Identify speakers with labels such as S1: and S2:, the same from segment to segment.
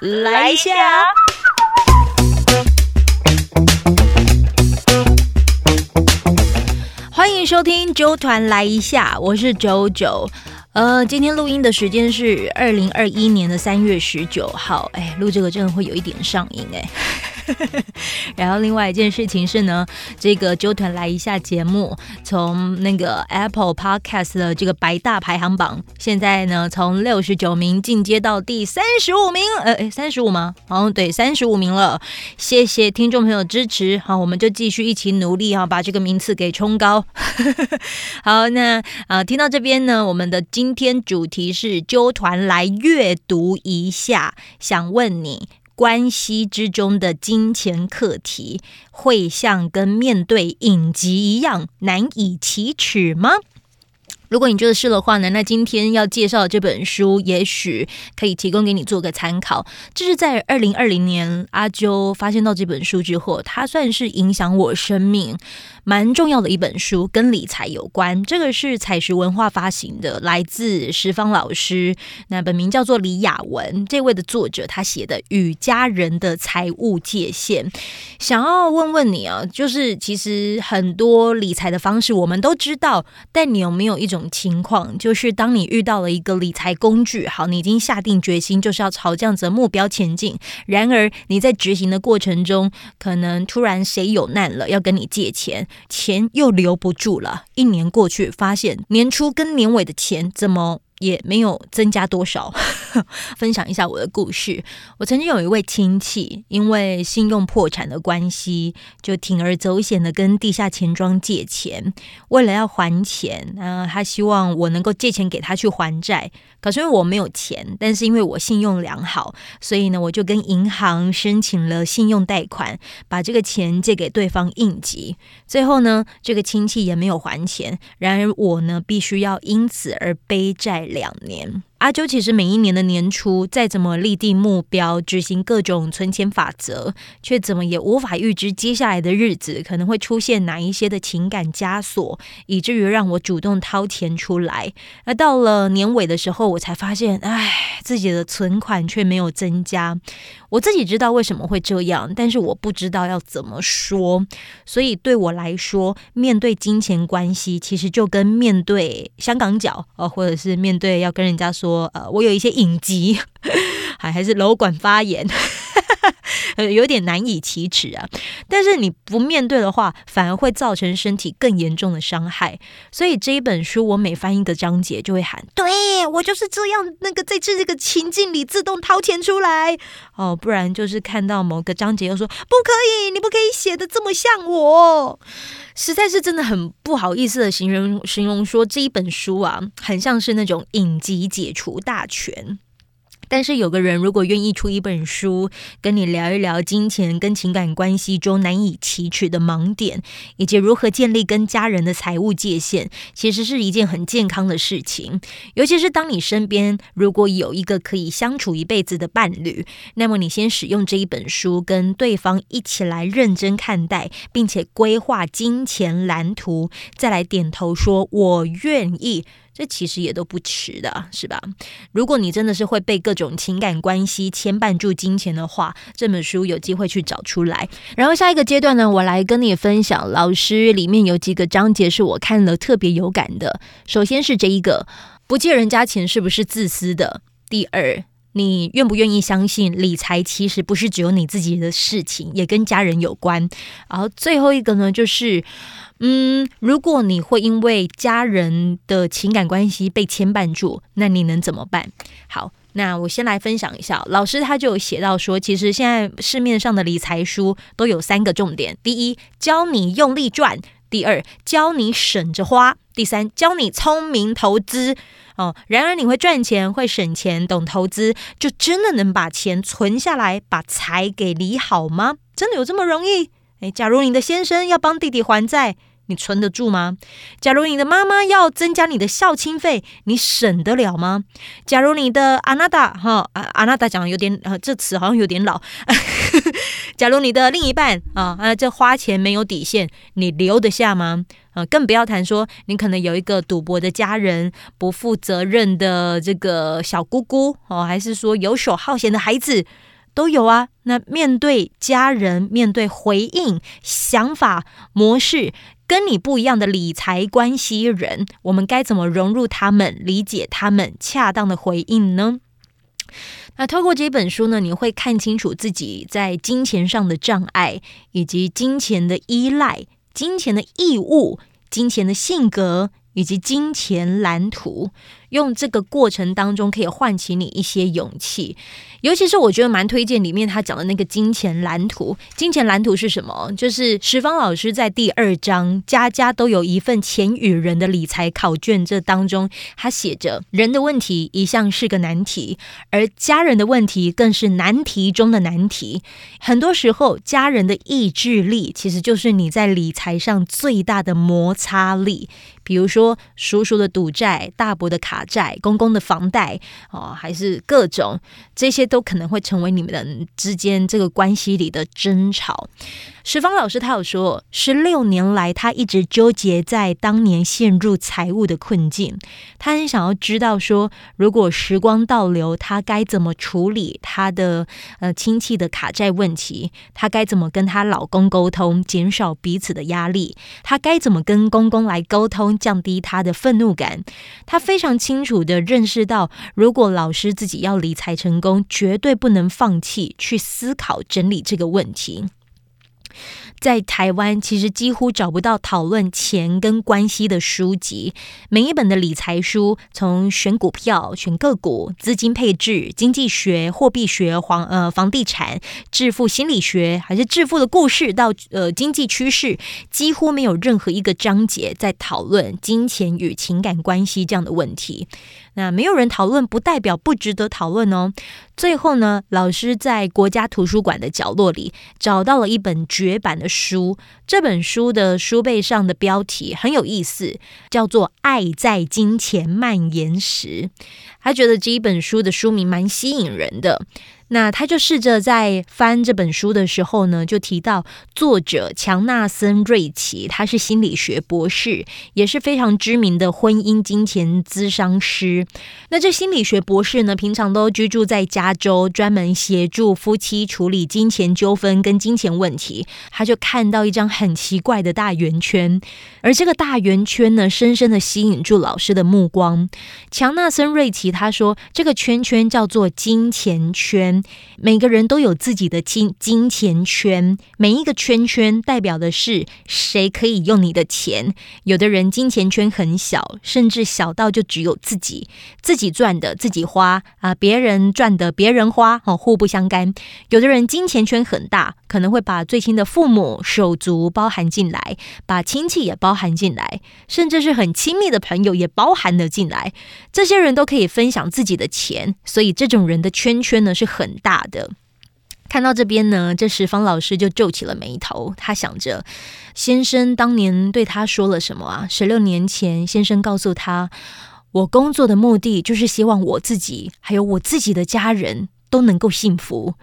S1: 来一下。欢迎收听九团来一下，我是九九。呃，今天录音的时间是二零二一年的三月十九号。哎，录这个真的会有一点上瘾哎。然后另外一件事情是呢，这个纠团来一下节目，从那个 Apple Podcast 的这个白大排行榜，现在呢从六十九名进阶到第三十五名，呃，三十五吗？哦，对，三十五名了。谢谢听众朋友支持，好，我们就继续一起努力哈，把这个名次给冲高。好，那啊，听到这边呢，我们的今天主题是纠团来阅读一下，想问你。关系之中的金钱课题，会像跟面对影集一样难以启齿吗？如果你觉得是的话呢，那今天要介绍的这本书，也许可以提供给你做个参考。这是在二零二零年阿啾发现到这本书之后，它算是影响我生命蛮重要的一本书，跟理财有关。这个是彩石文化发行的，来自十方老师，那本名叫做李雅文，这位的作者他写的《与家人的财务界限》。想要问问你啊，就是其实很多理财的方式我们都知道，但你有没有一种？情况就是，当你遇到了一个理财工具，好，你已经下定决心就是要朝这样子的目标前进。然而你在执行的过程中，可能突然谁有难了，要跟你借钱，钱又留不住了。一年过去，发现年初跟年尾的钱怎么？也没有增加多少。分享一下我的故事。我曾经有一位亲戚，因为信用破产的关系，就铤而走险的跟地下钱庄借钱。为了要还钱，啊，他希望我能够借钱给他去还债。可是因为我没有钱，但是因为我信用良好，所以呢，我就跟银行申请了信用贷款，把这个钱借给对方应急。最后呢，这个亲戚也没有还钱。然而我呢，必须要因此而背债。两年。阿啾其实每一年的年初，再怎么立定目标，执行各种存钱法则，却怎么也无法预知接下来的日子可能会出现哪一些的情感枷锁，以至于让我主动掏钱出来。而到了年尾的时候，我才发现，唉，自己的存款却没有增加。我自己知道为什么会这样，但是我不知道要怎么说。所以对我来说，面对金钱关系，其实就跟面对香港脚，呃，或者是面对要跟人家说。说呃，我有一些隐疾，还还是楼管发言，呃有点难以启齿啊。但是你不面对的话，反而会造成身体更严重的伤害。所以这一本书，我每翻一个章节，就会喊：对我就是这样，那个在这个情境里自动掏钱出来哦。不然就是看到某个章节又说不可以，你不可以写的这么像我。实在是真的很不好意思的形容形容说这一本书啊，很像是那种影集解除大全。但是有个人如果愿意出一本书，跟你聊一聊金钱跟情感关系中难以启齿的盲点，以及如何建立跟家人的财务界限，其实是一件很健康的事情。尤其是当你身边如果有一个可以相处一辈子的伴侣，那么你先使用这一本书，跟对方一起来认真看待，并且规划金钱蓝图，再来点头说“我愿意”。这其实也都不迟的，是吧？如果你真的是会被各种情感关系牵绊住金钱的话，这本书有机会去找出来。然后下一个阶段呢，我来跟你分享，老师里面有几个章节是我看了特别有感的。首先是这一个，不借人家钱是不是自私的？第二。你愿不愿意相信理财其实不是只有你自己的事情，也跟家人有关。然后最后一个呢，就是，嗯，如果你会因为家人的情感关系被牵绊住，那你能怎么办？好，那我先来分享一下，老师他就有写到说，其实现在市面上的理财书都有三个重点：第一，教你用力赚；第二，教你省着花；第三，教你聪明投资。哦，然而你会赚钱、会省钱、懂投资，就真的能把钱存下来，把财给理好吗？真的有这么容易？诶，假如你的先生要帮弟弟还债，你存得住吗？假如你的妈妈要增加你的孝亲费，你省得了吗？假如你的阿娜达哈阿阿娜达讲有点呃，这词好像有点老。假如你的另一半啊啊，这花钱没有底线，你留得下吗？啊，更不要谈说你可能有一个赌博的家人，不负责任的这个小姑姑哦，还是说游手好闲的孩子都有啊。那面对家人，面对回应想法模式跟你不一样的理财关系人，我们该怎么融入他们，理解他们，恰当的回应呢？那透过这本书呢，你会看清楚自己在金钱上的障碍，以及金钱的依赖、金钱的义务、金钱的性格。以及金钱蓝图，用这个过程当中可以唤起你一些勇气。尤其是我觉得蛮推荐里面他讲的那个金钱蓝图。金钱蓝图是什么？就是石方老师在第二章“家家都有一份钱与人的理财考卷”这当中，他写着：人的问题一向是个难题，而家人的问题更是难题中的难题。很多时候，家人的意志力其实就是你在理财上最大的摩擦力。比如说，叔叔的赌债、大伯的卡债、公公的房贷，哦，还是各种这些，都可能会成为你们之间这个关系里的争吵。石方老师他有说，十六年来他一直纠结在当年陷入财务的困境，他很想要知道说，如果时光倒流，他该怎么处理他的呃亲戚的卡债问题？他该怎么跟他老公沟通，减少彼此的压力？他该怎么跟公公来沟通，降低他的愤怒感？他非常清楚的认识到，如果老师自己要理财成功，绝对不能放弃去思考整理这个问题。在台湾，其实几乎找不到讨论钱跟关系的书籍。每一本的理财书，从选股票、选个股、资金配置、经济学、货币学、房呃房地产、致富心理学，还是致富的故事，到呃经济趋势，几乎没有任何一个章节在讨论金钱与情感关系这样的问题。那没有人讨论，不代表不值得讨论哦。最后呢，老师在国家图书馆的角落里找到了一本绝版的书。这本书的书背上的标题很有意思，叫做《爱在金钱蔓延时》。他觉得这一本书的书名蛮吸引人的。那他就试着在翻这本书的时候呢，就提到作者强纳森·瑞奇，他是心理学博士，也是非常知名的婚姻金钱咨商师。那这心理学博士呢，平常都居住在加州，专门协助夫妻处理金钱纠纷跟金钱问题。他就看到一张很奇怪的大圆圈，而这个大圆圈呢，深深的吸引住老师的目光。强纳森·瑞奇他说，这个圈圈叫做金钱圈。每个人都有自己的金金钱圈，每一个圈圈代表的是谁可以用你的钱。有的人金钱圈很小，甚至小到就只有自己自己赚的自己花啊，别人赚的别人花，哦，互不相干。有的人金钱圈很大，可能会把最亲的父母、手足包含进来，把亲戚也包含进来，甚至是很亲密的朋友也包含了进来。这些人都可以分享自己的钱，所以这种人的圈圈呢是很。很大的，看到这边呢，这时方老师就皱起了眉头。他想着，先生当年对他说了什么啊？十六年前，先生告诉他，我工作的目的就是希望我自己还有我自己的家人都能够幸福。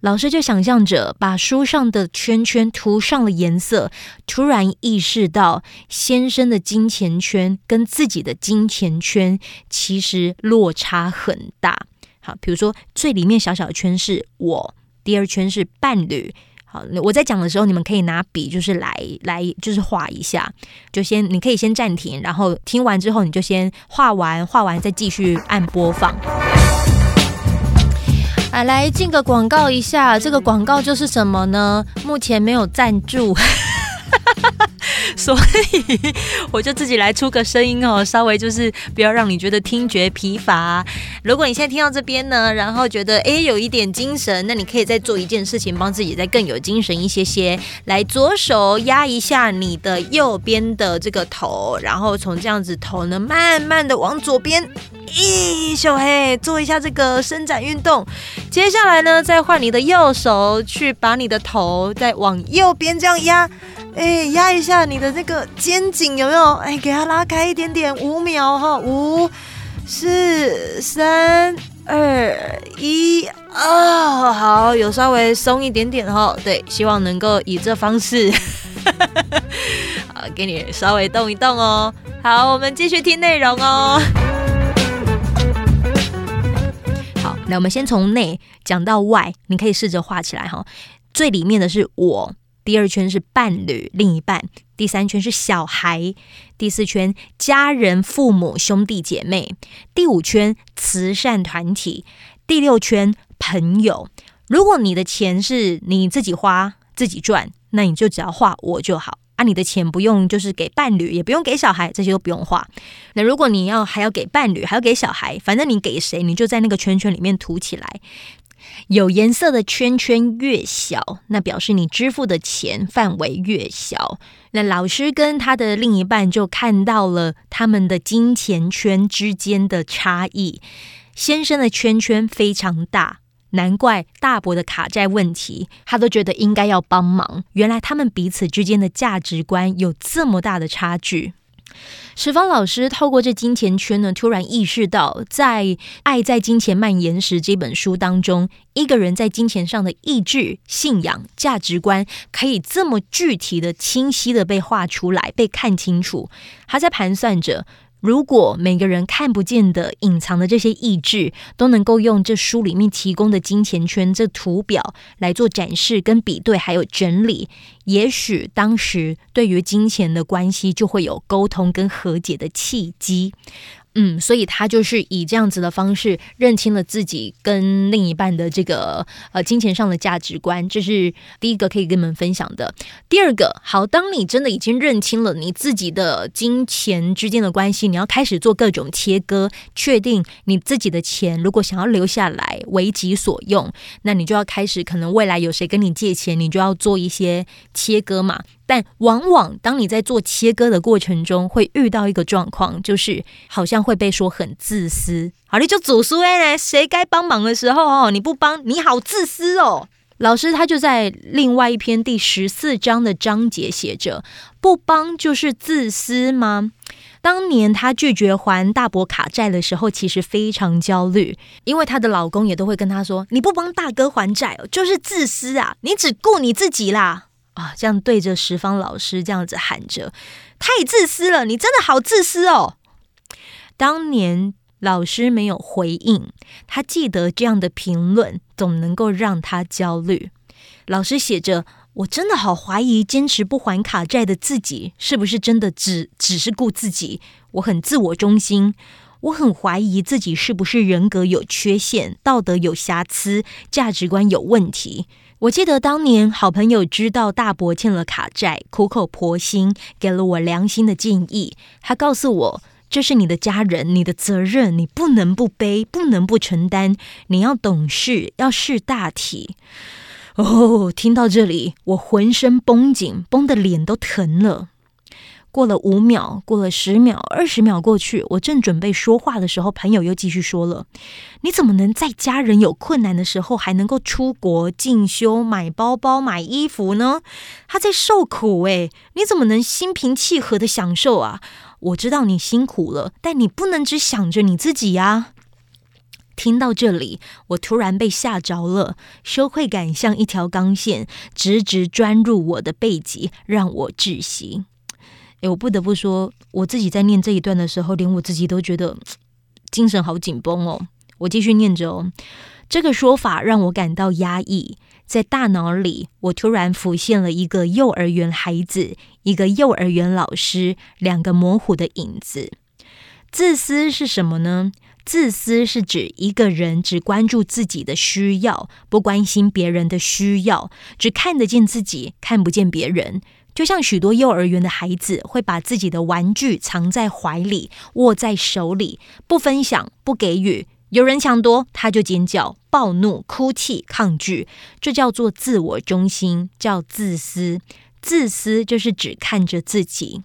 S1: 老师就想象着把书上的圈圈涂上了颜色，突然意识到，先生的金钱圈跟自己的金钱圈其实落差很大。好，比如说最里面小小的圈是我，第二圈是伴侣。好，我在讲的时候，你们可以拿笔，就是来来，就是画一下。就先，你可以先暂停，然后听完之后，你就先画完，画完再继续按播放。啊，来进个广告一下，这个广告就是什么呢？目前没有赞助。所以我就自己来出个声音哦，稍微就是不要让你觉得听觉疲乏。如果你现在听到这边呢，然后觉得哎有一点精神，那你可以再做一件事情，帮自己再更有精神一些些。来，左手压一下你的右边的这个头，然后从这样子头呢，慢慢的往左边，咦，小黑做一下这个伸展运动。接下来呢，再换你的右手去把你的头再往右边这样压。哎，压一下你的那个肩颈有没有？哎，给它拉开一点点，五秒哈，五、四、三、二、一啊，好，有稍微松一点点哈。对，希望能够以这方式，给你稍微动一动哦。好，我们继续听内容哦。好那我们先从内讲到外，你可以试着画起来哈。最里面的是我，第二圈是伴侣、另一半，第三圈是小孩，第四圈家人、父母、兄弟姐妹，第五圈慈善团体，第六圈朋友。如果你的钱是你自己花、自己赚，那你就只要画我就好。啊，你的钱不用，就是给伴侣，也不用给小孩，这些都不用画。那如果你要还要给伴侣，还要给小孩，反正你给谁，你就在那个圈圈里面涂起来。有颜色的圈圈越小，那表示你支付的钱范围越小。那老师跟他的另一半就看到了他们的金钱圈之间的差异。先生的圈圈非常大。难怪大伯的卡债问题，他都觉得应该要帮忙。原来他们彼此之间的价值观有这么大的差距。石方老师透过这金钱圈呢，突然意识到，在《爱在金钱蔓延时》这本书当中，一个人在金钱上的意志、信仰、价值观，可以这么具体的、清晰的被画出来、被看清楚。他在盘算着。如果每个人看不见的、隐藏的这些意志，都能够用这书里面提供的金钱圈这图表来做展示、跟比对，还有整理，也许当时对于金钱的关系就会有沟通跟和解的契机。嗯，所以他就是以这样子的方式认清了自己跟另一半的这个呃金钱上的价值观，这是第一个可以跟你们分享的。第二个，好，当你真的已经认清了你自己的金钱之间的关系，你要开始做各种切割，确定你自己的钱如果想要留下来为己所用，那你就要开始可能未来有谁跟你借钱，你就要做一些切割嘛。但往往当你在做切割的过程中，会遇到一个状况，就是好像会被说很自私。好，你就祖书哎，谁该帮忙的时候哦，你不帮，你好自私哦。老师他就在另外一篇第十四章的章节写着：不帮就是自私吗？当年她拒绝还大伯卡债的时候，其实非常焦虑，因为她的老公也都会跟她说：你不帮大哥还债，就是自私啊，你只顾你自己啦。啊，这样对着十方老师这样子喊着，太自私了！你真的好自私哦。当年老师没有回应，他记得这样的评论总能够让他焦虑。老师写着：“我真的好怀疑，坚持不还卡债的自己，是不是真的只只是顾自己？我很自我中心，我很怀疑自己是不是人格有缺陷，道德有瑕疵，价值观有问题。”我记得当年好朋友知道大伯欠了卡债，苦口婆心给了我良心的建议。他告诉我：“这是你的家人，你的责任，你不能不背，不能不承担。你要懂事，要识大体。”哦，听到这里，我浑身绷紧，绷得脸都疼了。过了五秒，过了十秒，二十秒过去，我正准备说话的时候，朋友又继续说了：“你怎么能在家人有困难的时候，还能够出国进修、买包包、买衣服呢？他在受苦诶，你怎么能心平气和的享受啊？我知道你辛苦了，但你不能只想着你自己呀。”听到这里，我突然被吓着了，羞愧感像一条钢线，直直钻入我的背脊，让我窒息。哎，我不得不说，我自己在念这一段的时候，连我自己都觉得精神好紧绷哦。我继续念着哦，这个说法让我感到压抑，在大脑里，我突然浮现了一个幼儿园孩子，一个幼儿园老师，两个模糊的影子。自私是什么呢？自私是指一个人只关注自己的需要，不关心别人的需要，只看得见自己，看不见别人。就像许多幼儿园的孩子会把自己的玩具藏在怀里，握在手里，不分享，不给予。有人抢夺，他就尖叫、暴怒、哭泣、抗拒。这叫做自我中心，叫自私。自私就是只看着自己。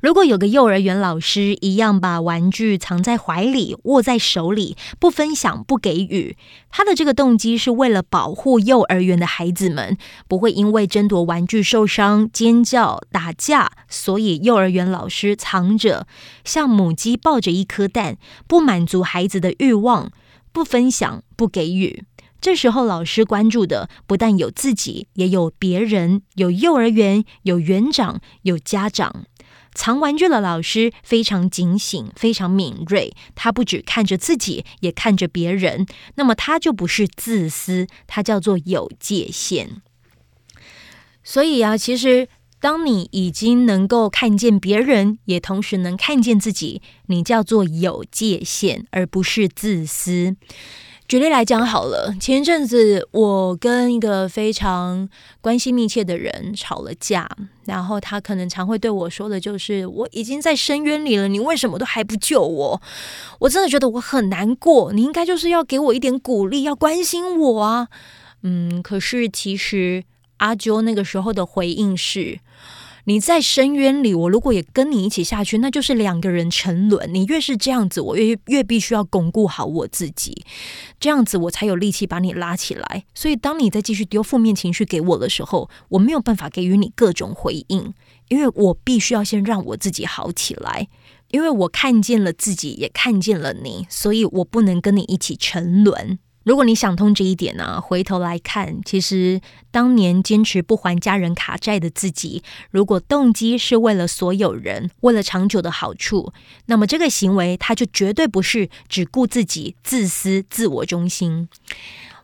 S1: 如果有个幼儿园老师一样把玩具藏在怀里、握在手里，不分享、不给予，他的这个动机是为了保护幼儿园的孩子们不会因为争夺玩具受伤、尖叫、打架，所以幼儿园老师藏着，像母鸡抱着一颗蛋，不满足孩子的欲望，不分享、不给予。这时候，老师关注的不但有自己，也有别人，有幼儿园，有园长，有家长。藏玩具的老师非常警醒，非常敏锐，他不只看着自己，也看着别人。那么他就不是自私，他叫做有界限。所以啊，其实当你已经能够看见别人，也同时能看见自己，你叫做有界限，而不是自私。举例来讲好了，前一阵子我跟一个非常关系密切的人吵了架，然后他可能常会对我说的就是：“我已经在深渊里了，你为什么都还不救我？”我真的觉得我很难过，你应该就是要给我一点鼓励，要关心我啊。嗯，可是其实阿啾那个时候的回应是。你在深渊里，我如果也跟你一起下去，那就是两个人沉沦。你越是这样子，我越越必须要巩固好我自己，这样子我才有力气把你拉起来。所以，当你再继续丢负面情绪给我的时候，我没有办法给予你各种回应，因为我必须要先让我自己好起来。因为我看见了自己，也看见了你，所以我不能跟你一起沉沦。如果你想通这一点呢，回头来看，其实当年坚持不还家人卡债的自己，如果动机是为了所有人，为了长久的好处，那么这个行为他就绝对不是只顾自己、自私、自我中心。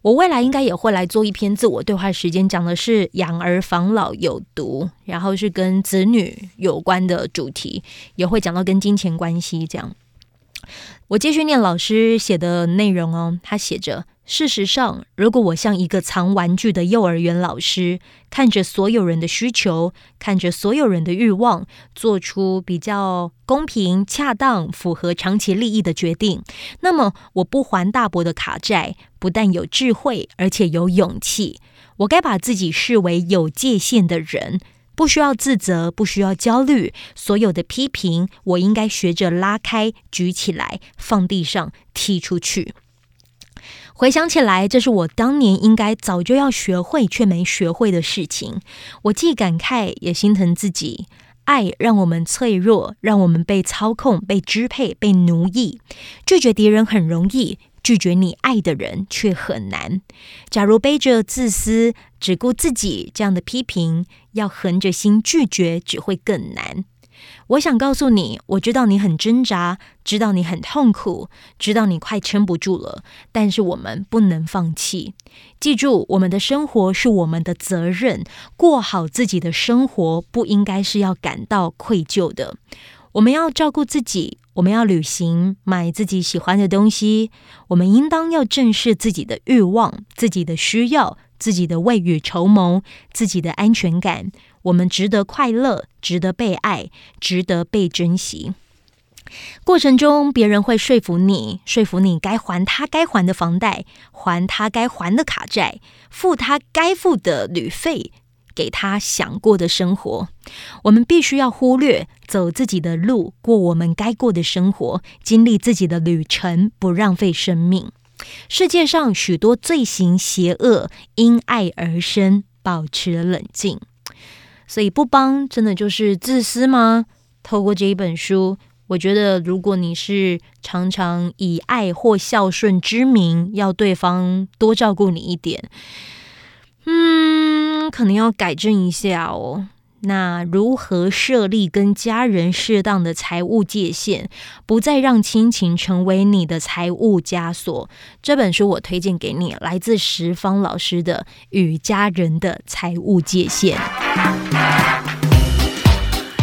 S1: 我未来应该也会来做一篇自我对话时间，讲的是养儿防老有毒，然后是跟子女有关的主题，也会讲到跟金钱关系这样。我继续念老师写的内容哦，他写着。事实上，如果我像一个藏玩具的幼儿园老师，看着所有人的需求，看着所有人的欲望，做出比较公平、恰当、符合长期利益的决定，那么我不还大伯的卡债，不但有智慧，而且有勇气。我该把自己视为有界限的人，不需要自责，不需要焦虑。所有的批评，我应该学着拉开、举起来、放地上、踢出去。回想起来，这是我当年应该早就要学会却没学会的事情。我既感慨，也心疼自己。爱让我们脆弱，让我们被操控、被支配、被奴役。拒绝敌人很容易，拒绝你爱的人却很难。假如背着自私、只顾自己这样的批评，要横着心拒绝，只会更难。我想告诉你，我知道你很挣扎，知道你很痛苦，知道你快撑不住了。但是我们不能放弃。记住，我们的生活是我们的责任，过好自己的生活不应该是要感到愧疚的。我们要照顾自己，我们要旅行，买自己喜欢的东西。我们应当要正视自己的欲望、自己的需要、自己的未雨绸缪、自己的安全感。我们值得快乐，值得被爱，值得被珍惜。过程中，别人会说服你，说服你该还他该还的房贷，还他该还的卡债，付他该付的旅费，给他想过的生活。我们必须要忽略，走自己的路，过我们该过的生活，经历自己的旅程，不浪费生命。世界上许多罪行邪恶，因爱而生，保持冷静。所以不帮真的就是自私吗？透过这一本书，我觉得如果你是常常以爱或孝顺之名要对方多照顾你一点，嗯，可能要改正一下哦。那如何设立跟家人适当的财务界限，不再让亲情成为你的财务枷锁？这本书我推荐给你，来自十方老师的《与家人的财务界限》。